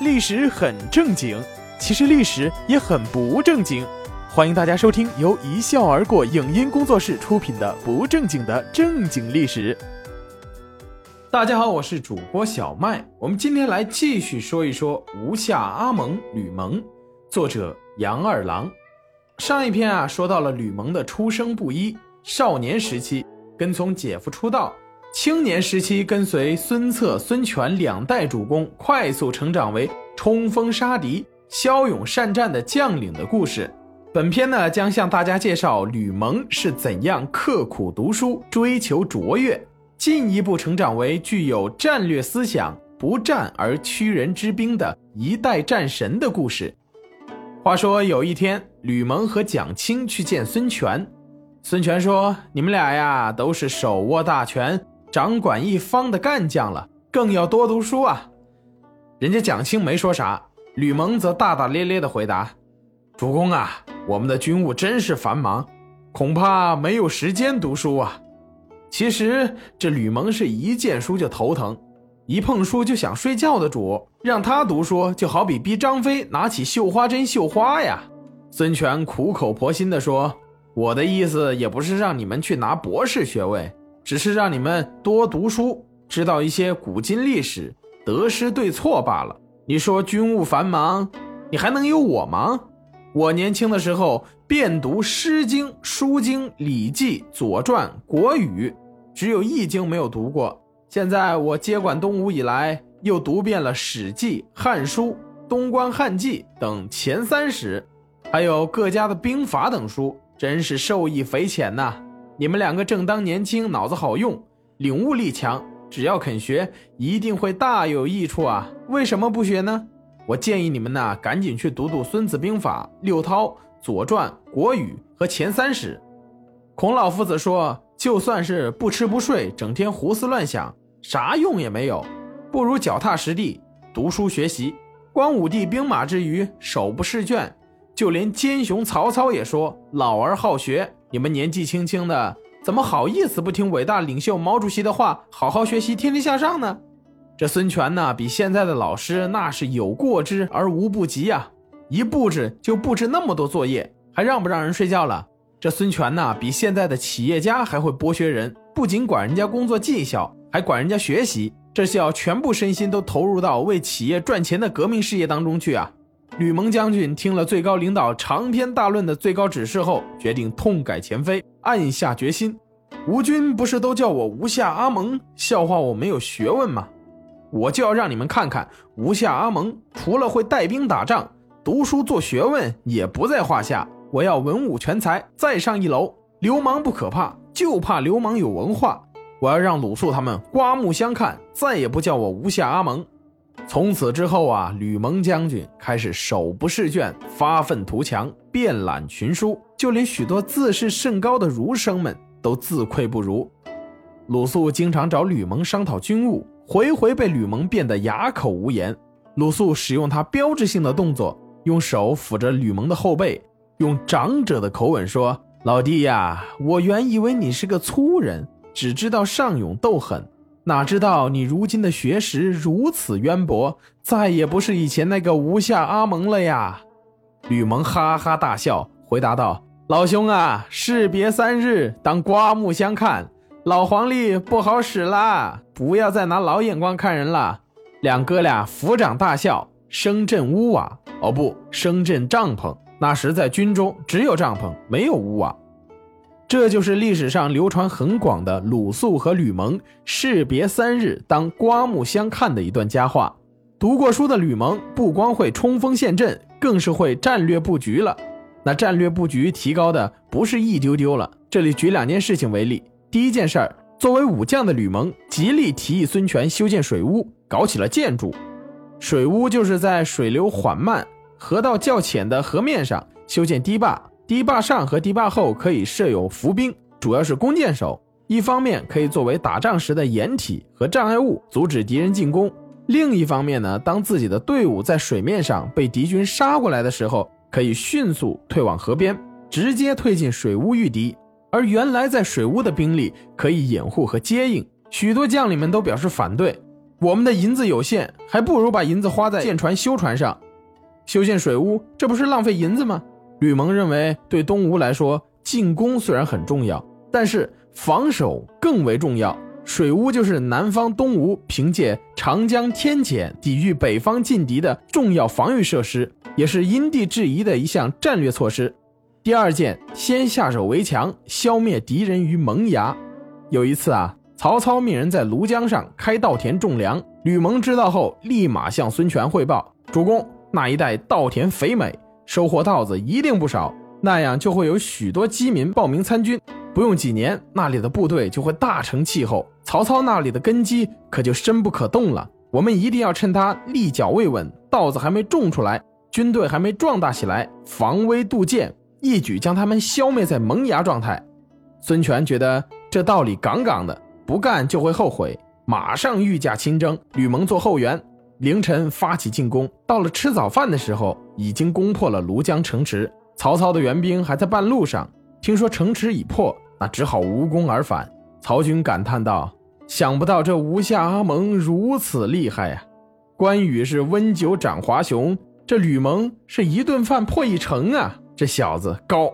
历史很正经，其实历史也很不正经。欢迎大家收听由一笑而过影音工作室出品的《不正经的正经历史》。大家好，我是主播小麦。我们今天来继续说一说吴下阿蒙吕蒙，作者杨二郎。上一篇啊，说到了吕蒙的出生不一，少年时期跟从姐夫出道。青年时期跟随孙策、孙权两代主公，快速成长为冲锋杀敌、骁勇善战的将领的故事。本篇呢，将向大家介绍吕蒙是怎样刻苦读书、追求卓越，进一步成长为具有战略思想、不战而屈人之兵的一代战神的故事。话说有一天，吕蒙和蒋钦去见孙权，孙权说：“你们俩呀，都是手握大权。”掌管一方的干将了，更要多读书啊！人家蒋钦没说啥，吕蒙则大大咧咧地回答：“主公啊，我们的军务真是繁忙，恐怕没有时间读书啊。”其实这吕蒙是一见书就头疼，一碰书就想睡觉的主，让他读书就好比逼张飞拿起绣花针绣花呀。孙权苦口婆心地说：“我的意思也不是让你们去拿博士学位。”只是让你们多读书，知道一些古今历史得失对错罢了。你说军务繁忙，你还能有我忙？我年轻的时候遍读《诗经》《书经》《礼记》《左传》《国语》，只有《易经》没有读过。现在我接管东吴以来，又读遍了《史记》《汉书》《东关汉记》等前三史，还有各家的兵法等书，真是受益匪浅呐。你们两个正当年轻，脑子好用，领悟力强，只要肯学，一定会大有益处啊！为什么不学呢？我建议你们呢，赶紧去读读《孙子兵法》《六韬》《左传》《国语》和前三史。孔老夫子说，就算是不吃不睡，整天胡思乱想，啥用也没有，不如脚踏实地读书学习。光武帝兵马之余，手不释卷，就连奸雄曹操也说：“老而好学。”你们年纪轻轻的，怎么好意思不听伟大领袖毛主席的话，好好学习，天天向上呢？这孙权呢，比现在的老师那是有过之而无不及呀！一布置就布置那么多作业，还让不让人睡觉了？这孙权呢，比现在的企业家还会剥削人，不仅管人家工作绩效，还管人家学习，这是要全部身心都投入到为企业赚钱的革命事业当中去啊！吕蒙将军听了最高领导长篇大论的最高指示后，决定痛改前非，暗下决心。吴军不是都叫我吴下阿蒙，笑话我没有学问吗？我就要让你们看看，吴下阿蒙除了会带兵打仗，读书做学问也不在话下。我要文武全才，再上一楼。流氓不可怕，就怕流氓有文化。我要让鲁肃他们刮目相看，再也不叫我吴下阿蒙。从此之后啊，吕蒙将军开始手不释卷，发愤图强，遍览群书，就连许多自视甚高的儒生们都自愧不如。鲁肃经常找吕蒙商讨军务，回回被吕蒙辩得哑口无言。鲁肃使用他标志性的动作，用手抚着吕蒙的后背，用长者的口吻说：“老弟呀，我原以为你是个粗人，只知道尚勇斗狠。”哪知道你如今的学识如此渊博，再也不是以前那个吴下阿蒙了呀！吕蒙哈哈大笑，回答道：“老兄啊，士别三日，当刮目相看。老黄历不好使啦，不要再拿老眼光看人了。”两哥俩抚掌大笑，声震屋瓦。哦不，声震帐篷。那时在军中只有帐篷，没有屋瓦。这就是历史上流传很广的鲁肃和吕蒙士别三日，当刮目相看的一段佳话。读过书的吕蒙不光会冲锋陷阵，更是会战略布局了。那战略布局提高的不是一丢丢了。这里举两件事情为例。第一件事儿，作为武将的吕蒙极力提议孙权修建水屋，搞起了建筑。水屋就是在水流缓慢、河道较浅的河面上修建堤坝。堤坝上和堤坝后可以设有伏兵，主要是弓箭手。一方面可以作为打仗时的掩体和障碍物，阻止敌人进攻；另一方面呢，当自己的队伍在水面上被敌军杀过来的时候，可以迅速退往河边，直接退进水屋御敌。而原来在水屋的兵力可以掩护和接应。许多将领们都表示反对。我们的银子有限，还不如把银子花在建船修船上。修建水屋，这不是浪费银子吗？吕蒙认为，对东吴来说，进攻虽然很重要，但是防守更为重要。水屋就是南方东吴凭借长江天险抵御北方劲敌的重要防御设施，也是因地制宜的一项战略措施。第二件，先下手为强，消灭敌人于萌芽。有一次啊，曹操命人在庐江上开稻田种粮，吕蒙知道后，立马向孙权汇报：“主公，那一带稻田肥美，收获稻子一定不少，那样就会有许多饥民报名参军。不用几年，那里的部队就会大成气候，曹操那里的根基可就深不可动了。我们一定要趁他立脚未稳，稻子还没种出来，军队还没壮大起来，防微杜渐。”一举将他们消灭在萌芽状态。孙权觉得这道理杠杠的，不干就会后悔，马上御驾亲征。吕蒙做后援，凌晨发起进攻。到了吃早饭的时候，已经攻破了庐江城池。曹操的援兵还在半路上，听说城池已破，那只好无功而返。曹军感叹道：“想不到这吴下阿蒙如此厉害呀！关羽是温酒斩华雄，这吕蒙是一顿饭破一城啊！”这小子高，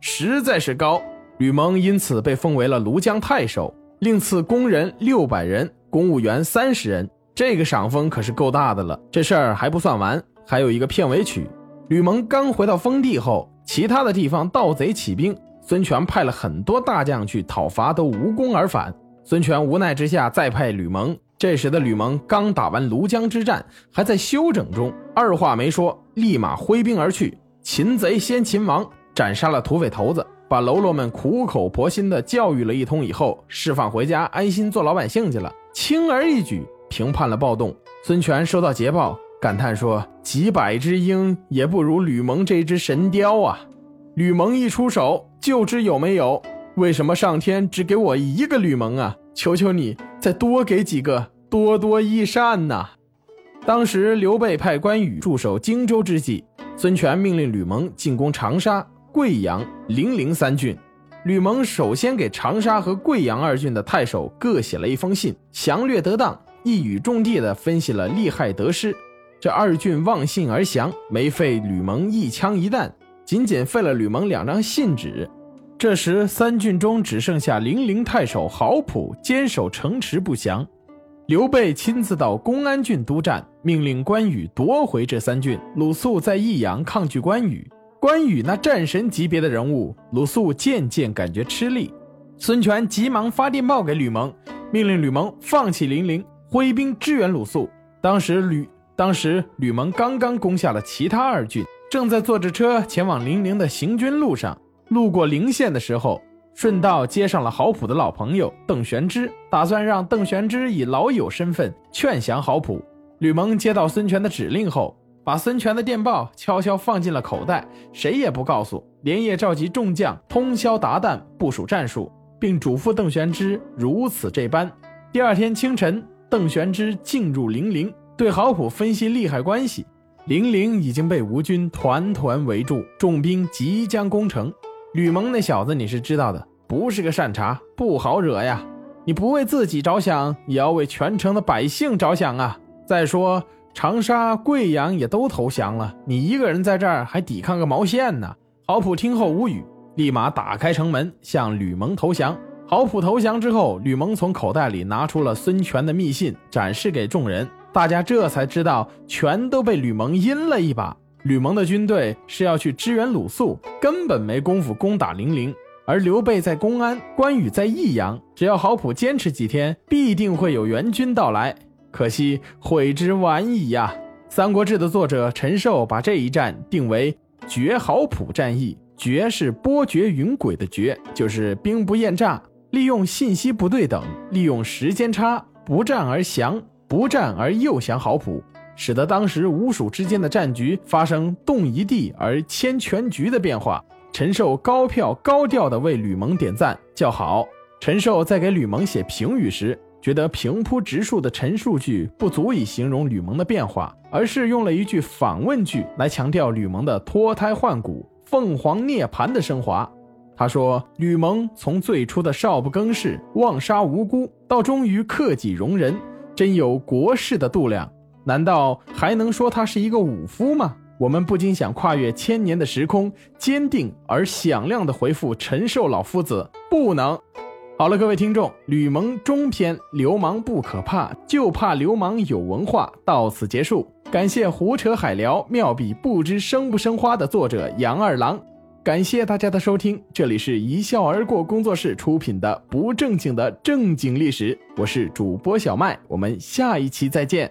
实在是高。吕蒙因此被封为了庐江太守，另赐工人六百人，公务员三十人。这个赏封可是够大的了。这事儿还不算完，还有一个片尾曲。吕蒙刚回到封地后，其他的地方盗贼起兵，孙权派了很多大将去讨伐，都无功而返。孙权无奈之下，再派吕蒙。这时的吕蒙刚打完庐江之战，还在休整中，二话没说，立马挥兵而去。擒贼先擒王，斩杀了土匪头子，把喽啰们苦口婆心的教育了一通以后，释放回家，安心做老百姓去了。轻而易举平叛了暴动。孙权收到捷报，感叹说：“几百只鹰也不如吕蒙这只神雕啊！吕蒙一出手就知有没有。为什么上天只给我一个吕蒙啊？求求你再多给几个，多多益善呐！”当时刘备派关羽驻守荆州之际。孙权命令吕蒙进攻长沙、贵阳、零陵三郡。吕蒙首先给长沙和贵阳二郡的太守各写了一封信，详略得当，一语中的地分析了利害得失。这二郡望信而降，没费吕蒙一枪一弹，仅仅费了吕蒙两张信纸。这时三郡中只剩下零陵太守郝普坚守城池不降。刘备亲自到公安郡督战，命令关羽夺回这三郡。鲁肃在益阳抗拒关羽，关羽那战神级别的人物，鲁肃渐渐感觉吃力。孙权急忙发电报给吕蒙，命令吕蒙放弃零陵，挥兵支援鲁肃。当时吕当时吕蒙刚刚攻下了其他二郡，正在坐着车前往零陵的行军路上，路过陵县的时候。顺道接上了郝普的老朋友邓玄之，打算让邓玄之以老友身份劝降郝普。吕蒙接到孙权的指令后，把孙权的电报悄悄放进了口袋，谁也不告诉。连夜召集众将，通宵达旦部署战术，并嘱咐邓玄之如此这般。第二天清晨，邓玄之进入零陵，对郝普分析利害关系。零陵已经被吴军团团围住，重兵即将攻城。吕蒙那小子你是知道的，不是个善茬，不好惹呀。你不为自己着想，也要为全城的百姓着想啊。再说长沙、贵阳也都投降了，你一个人在这儿还抵抗个毛线呢？郝普听后无语，立马打开城门向吕蒙投降。郝普投降之后，吕蒙从口袋里拿出了孙权的密信，展示给众人，大家这才知道全都被吕蒙阴了一把。吕蒙的军队是要去支援鲁肃，根本没工夫攻打零陵。而刘备在公安，关羽在益阳，只要郝普坚持几天，必定会有援军到来。可惜悔之晚矣呀！《三国志》的作者陈寿把这一战定为绝郝普战役。绝是波谲云诡的绝，就是兵不厌诈，利用信息不对等，利用时间差，不战而降，不战而又降好普。使得当时吴蜀之间的战局发生动一地而牵全局的变化。陈寿高票高调地为吕蒙点赞叫好。陈寿在给吕蒙写评语时，觉得平铺直述的陈述句不足以形容吕蒙的变化，而是用了一句反问句来强调吕蒙的脱胎换骨、凤凰涅槃的升华。他说：“吕蒙从最初的少不更事、妄杀无辜，到终于克己容人。”真有国士的度量。难道还能说他是一个武夫吗？我们不禁想跨越千年的时空，坚定而响亮地回复陈寿老夫子：不能。好了，各位听众，《吕蒙》中篇“流氓不可怕，就怕流氓有文化”到此结束。感谢胡扯海聊妙笔不知生不生花的作者杨二郎。感谢大家的收听，这里是一笑而过工作室出品的不正经的正经历史，我是主播小麦，我们下一期再见。